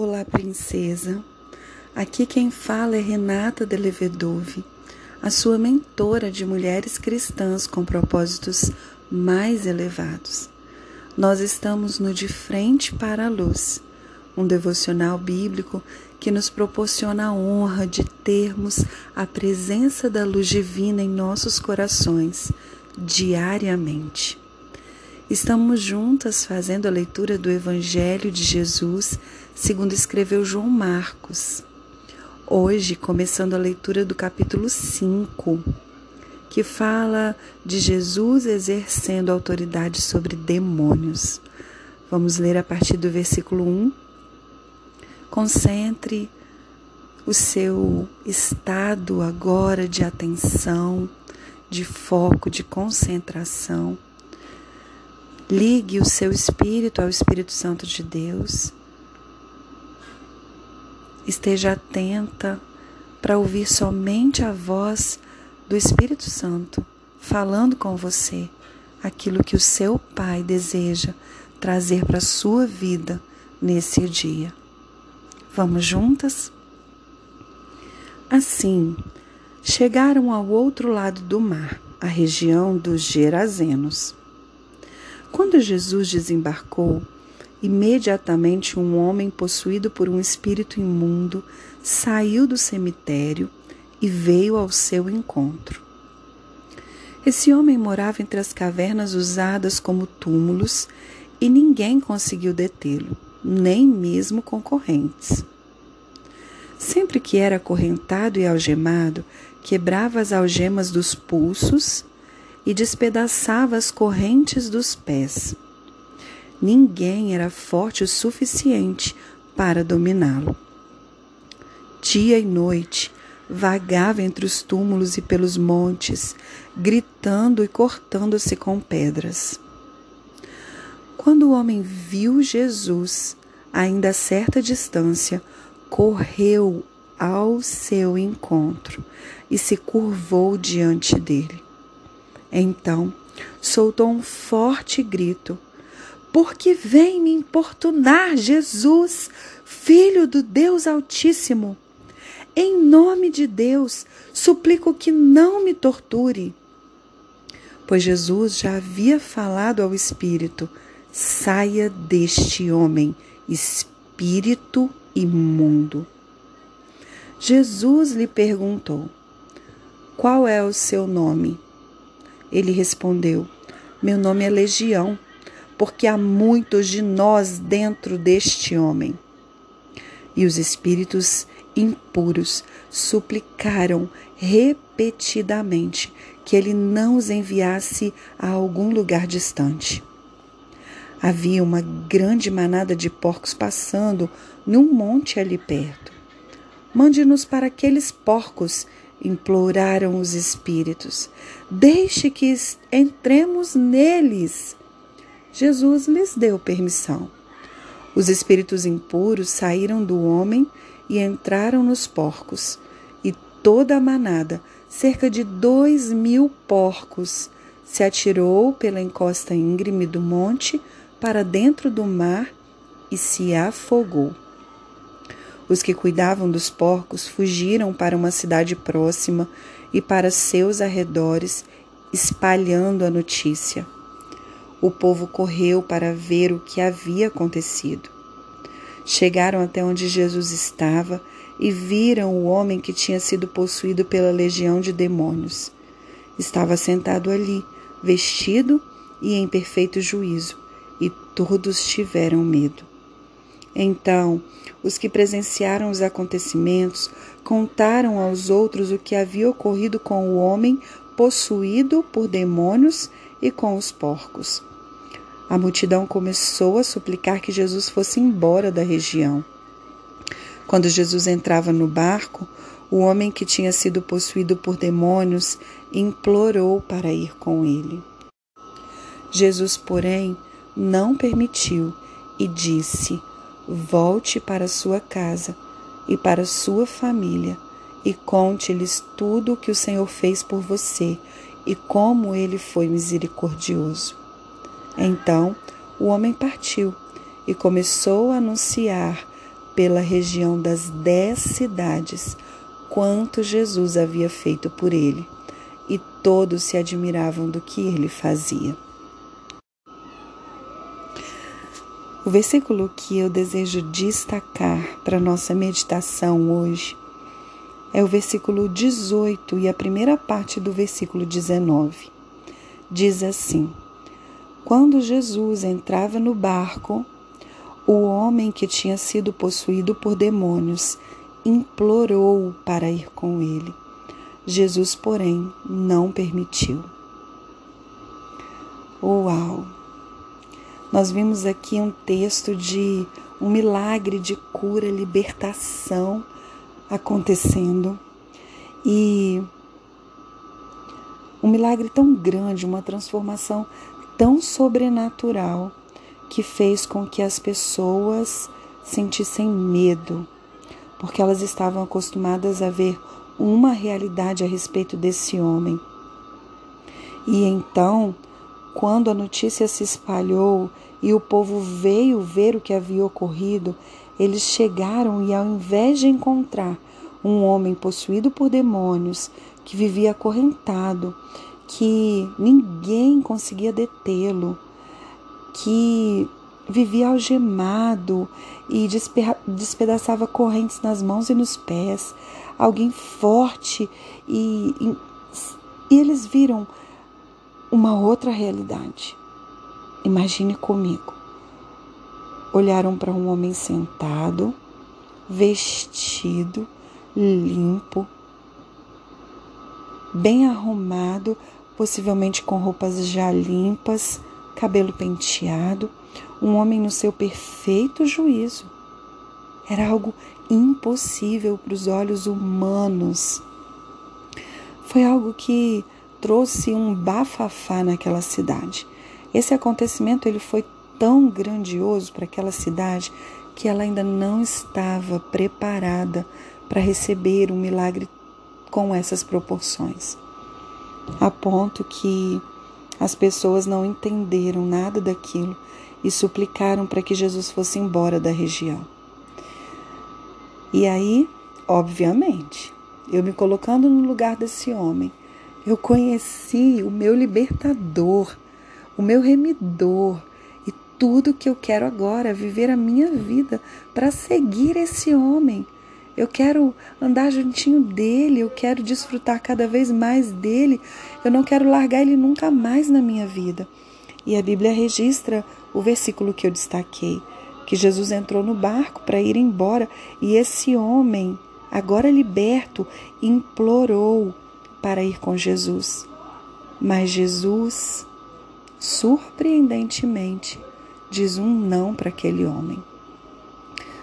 Olá, princesa. Aqui quem fala é Renata de Levedove, a sua mentora de mulheres cristãs com propósitos mais elevados. Nós estamos no De Frente para a Luz, um devocional bíblico que nos proporciona a honra de termos a presença da luz divina em nossos corações diariamente. Estamos juntas fazendo a leitura do Evangelho de Jesus, segundo escreveu João Marcos. Hoje, começando a leitura do capítulo 5, que fala de Jesus exercendo autoridade sobre demônios. Vamos ler a partir do versículo 1. Concentre o seu estado agora de atenção, de foco, de concentração Ligue o seu espírito ao Espírito Santo de Deus. Esteja atenta para ouvir somente a voz do Espírito Santo falando com você aquilo que o seu Pai deseja trazer para a sua vida nesse dia. Vamos juntas? Assim, chegaram ao outro lado do mar, a região dos Gerazenos. Quando Jesus desembarcou, imediatamente um homem possuído por um espírito imundo saiu do cemitério e veio ao seu encontro. Esse homem morava entre as cavernas usadas como túmulos e ninguém conseguiu detê-lo, nem mesmo concorrentes. Sempre que era acorrentado e algemado, quebrava as algemas dos pulsos e despedaçava as correntes dos pés. Ninguém era forte o suficiente para dominá-lo. Dia e noite vagava entre os túmulos e pelos montes, gritando e cortando-se com pedras. Quando o homem viu Jesus, ainda a certa distância, correu ao seu encontro e se curvou diante dele. Então soltou um forte grito: Porque vem me importunar, Jesus, Filho do Deus Altíssimo? Em nome de Deus, suplico que não me torture. Pois Jesus já havia falado ao espírito: saia deste homem, espírito imundo. Jesus lhe perguntou: Qual é o seu nome? Ele respondeu: Meu nome é Legião, porque há muitos de nós dentro deste homem. E os espíritos impuros suplicaram repetidamente que ele não os enviasse a algum lugar distante. Havia uma grande manada de porcos passando num monte ali perto. Mande-nos para aqueles porcos imploraram os espíritos. Deixe que entremos neles. Jesus lhes deu permissão. Os espíritos impuros saíram do homem e entraram nos porcos, e toda a manada, cerca de dois mil porcos, se atirou pela encosta íngreme do monte para dentro do mar e se afogou. Os que cuidavam dos porcos fugiram para uma cidade próxima e para seus arredores, espalhando a notícia. O povo correu para ver o que havia acontecido. Chegaram até onde Jesus estava e viram o homem que tinha sido possuído pela legião de demônios. Estava sentado ali, vestido e em perfeito juízo, e todos tiveram medo. Então, os que presenciaram os acontecimentos contaram aos outros o que havia ocorrido com o homem possuído por demônios e com os porcos. A multidão começou a suplicar que Jesus fosse embora da região. Quando Jesus entrava no barco, o homem que tinha sido possuído por demônios implorou para ir com ele. Jesus, porém, não permitiu e disse: volte para sua casa e para sua família e conte-lhes tudo o que o Senhor fez por você e como ele foi misericordioso. Então o homem partiu e começou a anunciar pela região das dez cidades quanto Jesus havia feito por ele, e todos se admiravam do que ele fazia. O versículo que eu desejo destacar para nossa meditação hoje é o versículo 18 e a primeira parte do versículo 19. Diz assim: Quando Jesus entrava no barco, o homem que tinha sido possuído por demônios implorou para ir com ele. Jesus, porém, não permitiu. Uau! Nós vimos aqui um texto de um milagre de cura, libertação acontecendo. E um milagre tão grande, uma transformação tão sobrenatural que fez com que as pessoas sentissem medo, porque elas estavam acostumadas a ver uma realidade a respeito desse homem. E então, quando a notícia se espalhou e o povo veio ver o que havia ocorrido, eles chegaram e, ao invés de encontrar um homem possuído por demônios, que vivia acorrentado, que ninguém conseguia detê-lo, que vivia algemado e despedaçava correntes nas mãos e nos pés, alguém forte, e, e, e eles viram uma outra realidade. Imagine comigo. Olharam para um homem sentado, vestido, limpo, bem arrumado, possivelmente com roupas já limpas, cabelo penteado, um homem no seu perfeito juízo. Era algo impossível para os olhos humanos. Foi algo que trouxe um bafafá naquela cidade. Esse acontecimento ele foi tão grandioso para aquela cidade que ela ainda não estava preparada para receber um milagre com essas proporções. A ponto que as pessoas não entenderam nada daquilo e suplicaram para que Jesus fosse embora da região. E aí, obviamente, eu me colocando no lugar desse homem, eu conheci o meu libertador, o meu remidor e tudo que eu quero agora, viver a minha vida para seguir esse homem. Eu quero andar juntinho dele, eu quero desfrutar cada vez mais dele. Eu não quero largar ele nunca mais na minha vida. E a Bíblia registra o versículo que eu destaquei, que Jesus entrou no barco para ir embora e esse homem, agora liberto, implorou para ir com Jesus. Mas Jesus surpreendentemente, diz um não para aquele homem.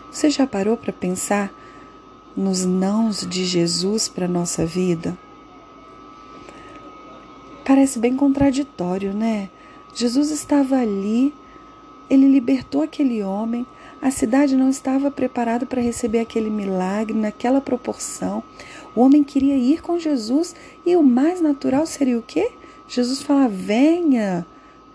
Você já parou para pensar nos nãos de Jesus para a nossa vida? Parece bem contraditório, né? Jesus estava ali, ele libertou aquele homem, a cidade não estava preparada para receber aquele milagre naquela proporção. O homem queria ir com Jesus e o mais natural seria o quê? Jesus fala: venha,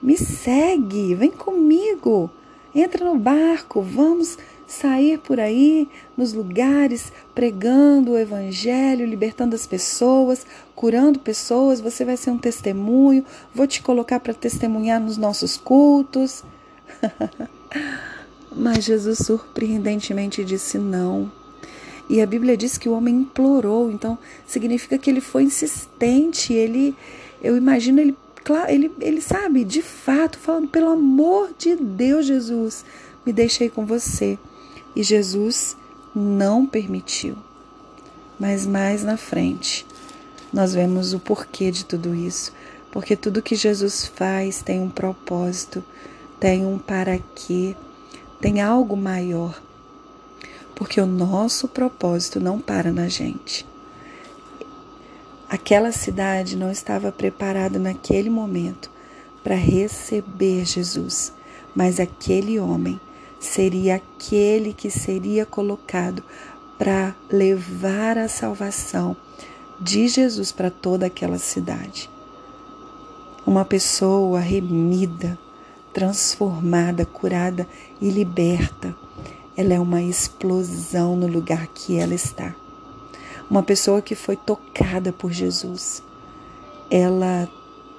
me segue, vem comigo, entra no barco, vamos sair por aí nos lugares pregando o evangelho, libertando as pessoas, curando pessoas. Você vai ser um testemunho, vou te colocar para testemunhar nos nossos cultos. Mas Jesus surpreendentemente disse não. E a Bíblia diz que o homem implorou, então significa que ele foi insistente, ele eu imagino ele ele, ele sabe, de fato, falando, pelo amor de Deus, Jesus, me deixei com você. E Jesus não permitiu. Mas mais na frente, nós vemos o porquê de tudo isso. Porque tudo que Jesus faz tem um propósito, tem um para quê, tem algo maior. Porque o nosso propósito não para na gente. Aquela cidade não estava preparada naquele momento para receber Jesus, mas aquele homem seria aquele que seria colocado para levar a salvação de Jesus para toda aquela cidade. Uma pessoa remida, transformada, curada e liberta. ela é uma explosão no lugar que ela está. Uma pessoa que foi tocada por Jesus, ela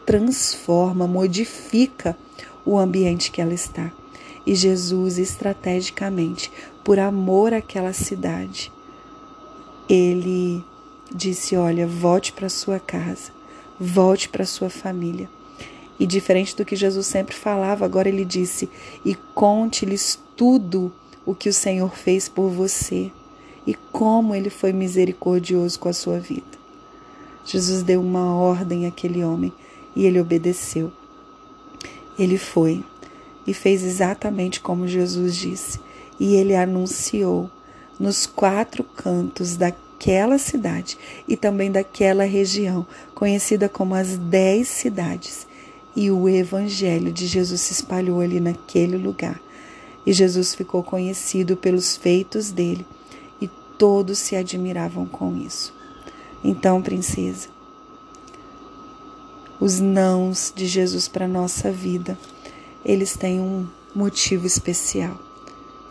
transforma, modifica o ambiente que ela está. E Jesus, estrategicamente, por amor àquela cidade, ele disse: Olha, volte para sua casa, volte para sua família. E diferente do que Jesus sempre falava, agora ele disse: E conte-lhes tudo o que o Senhor fez por você e como ele foi misericordioso com a sua vida. Jesus deu uma ordem àquele homem e ele obedeceu. Ele foi e fez exatamente como Jesus disse, e ele anunciou nos quatro cantos daquela cidade e também daquela região, conhecida como as Dez Cidades. E o Evangelho de Jesus se espalhou ali naquele lugar. E Jesus ficou conhecido pelos feitos dele, e todos se admiravam com isso. Então, princesa, os nãos de Jesus para nossa vida, eles têm um motivo especial.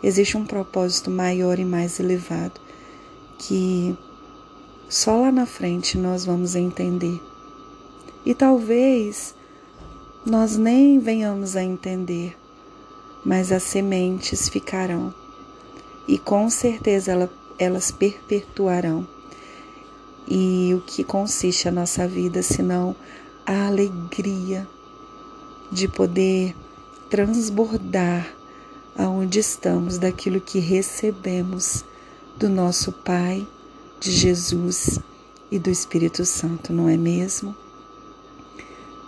Existe um propósito maior e mais elevado que só lá na frente nós vamos entender. E talvez nós nem venhamos a entender, mas as sementes ficarão e com certeza elas perpetuarão. E o que consiste a nossa vida senão a alegria de poder transbordar aonde estamos daquilo que recebemos do nosso Pai, de Jesus e do Espírito Santo, não é mesmo?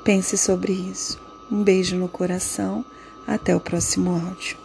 Pense sobre isso. Um beijo no coração. Até o próximo áudio.